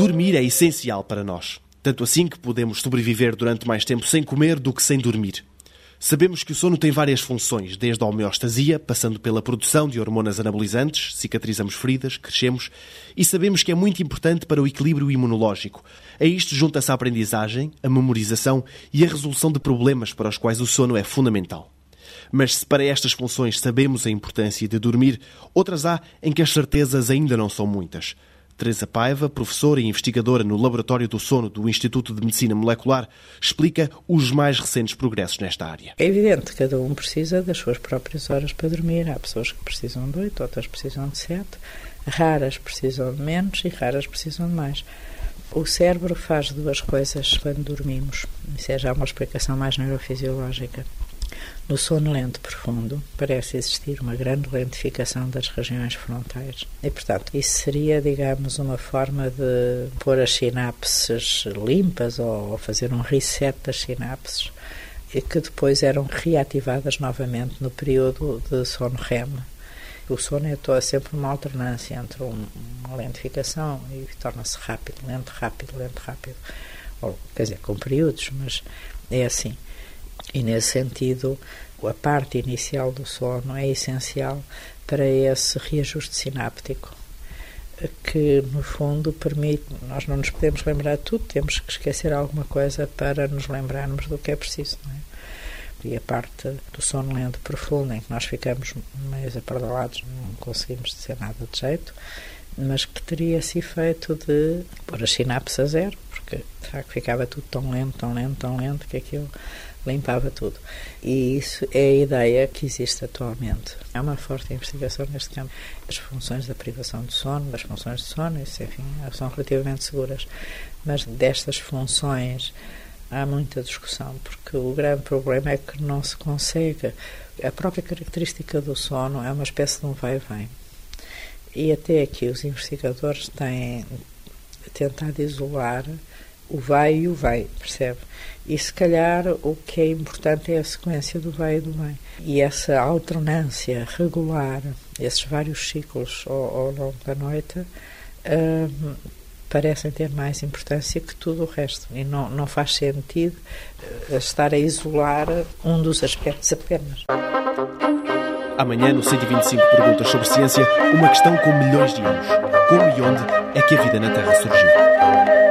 Dormir é essencial para nós. Tanto assim que podemos sobreviver durante mais tempo sem comer do que sem dormir. Sabemos que o sono tem várias funções, desde a homeostasia, passando pela produção de hormonas anabolizantes, cicatrizamos feridas, crescemos, e sabemos que é muito importante para o equilíbrio imunológico. A isto junta-se a aprendizagem, a memorização e a resolução de problemas para os quais o sono é fundamental. Mas se para estas funções sabemos a importância de dormir, outras há em que as certezas ainda não são muitas. Teresa Paiva, professora e investigadora no Laboratório do Sono do Instituto de Medicina Molecular, explica os mais recentes progressos nesta área. É evidente que cada um precisa das suas próprias horas para dormir. Há pessoas que precisam de oito, outras precisam de sete. Raras precisam de menos e raras precisam de mais. O cérebro faz duas coisas quando dormimos. Isso é já uma explicação mais neurofisiológica. No sono lento profundo, parece existir uma grande lentificação das regiões frontais. E, portanto, isso seria, digamos, uma forma de pôr as sinapses limpas ou fazer um reset das sinapses e que depois eram reativadas novamente no período de sono REM. O sono é sempre uma alternância entre uma lentificação e torna-se rápido, lento, rápido, lento, rápido. Ou, quer dizer, com períodos, mas é assim. E nesse sentido, a parte inicial do sono é essencial para esse reajuste sináptico que no fundo permite, nós não nos podemos lembrar de tudo, temos que esquecer alguma coisa para nos lembrarmos do que é preciso, é? E a parte do sono lento profundo, em que nós ficamos meio apardalados, não conseguimos dizer nada de jeito, mas que teria esse efeito de pôr as sinapses a zero, porque de facto ficava tudo tão lento, tão lento, tão lento, que aquilo limpava tudo. E isso é a ideia que existe atualmente. Há uma forte investigação neste campo. As funções da privação de sono, das funções de sono, isso, enfim, são relativamente seguras. Mas destas funções há muita discussão, porque o grande problema é que não se consegue. A própria característica do sono é uma espécie de um vai-vem. E até aqui os investigadores têm tentado isolar o vai e o vai, percebe? E se calhar o que é importante é a sequência do vai e do vem. E essa alternância regular, esses vários ciclos ao, ao longo da noite, hum, parecem ter mais importância que tudo o resto. E não, não faz sentido eh, estar a isolar um dos aspectos apenas. Amanhã, no 125 Perguntas sobre Ciência, uma questão com milhões de anos. Como e onde é que a vida na Terra surgiu?